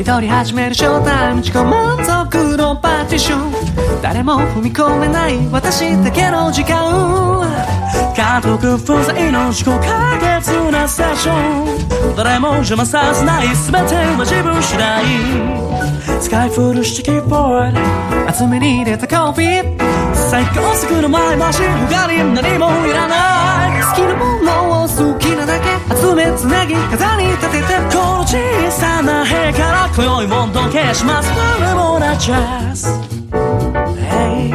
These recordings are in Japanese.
一人始めるショータイム自己満足のパーティション。誰も踏み込めない私だけの時間。家族不在の自己解決なセッション。誰も邪魔させない全ては自分次第。使い古したキーボード厚めに入れたコーヒー。最高速の前橋他に何もいらない。好きなものを好きなだけ。集めつなぎ飾り屋から今宵温度消します。誰もなチャンス Hey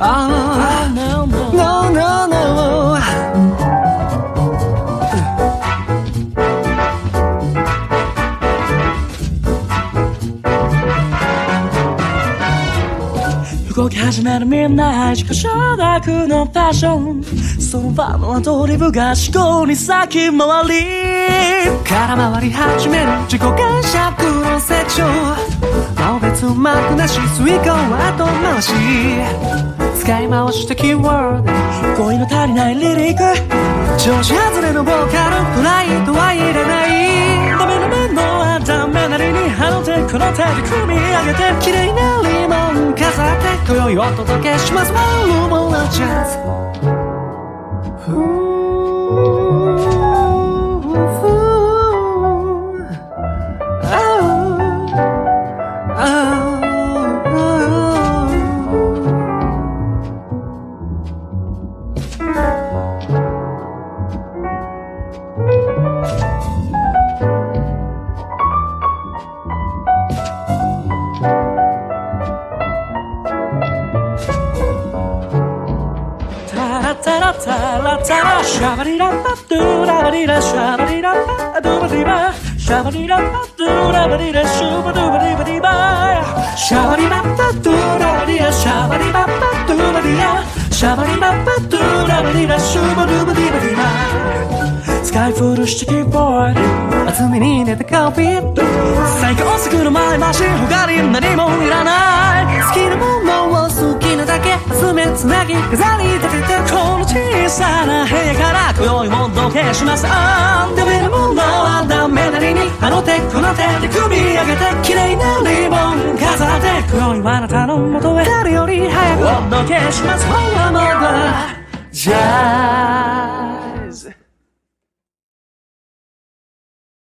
Oh no no no no. no 動き始めるみんな自己承諾のファッション。その場のアドリブが思考に先回り。空回り始める自己感触のセクションの別うまくなし遂行は後回し使い回したキーワード語彙の足りないリリック。調子外れのボーカルプライドは入れない。ダメダメのはダメなりにあの手この手で組み上げて綺麗なリボン飾って今宵お届けします。ワンルームのチャンス。バリラシュバドゥバディバディバシャバリラパドゥラバリラシャバリラパドゥバディラシャバリラパドゥラバリラシュバドゥバディバディバ使い古したキーボード厚めに入れたコピー最高速の前橋他に何もいらない好きなものを好きなだけ集めつなぎ飾り立ててこの小さな部屋から今宵温度消します。あんダメなものはダメなりにあの手この手で組み上げて綺麗なリボン。飾って今宵はあなたの元へ。誰より早く温度消します。ほらまだ。じゃあ。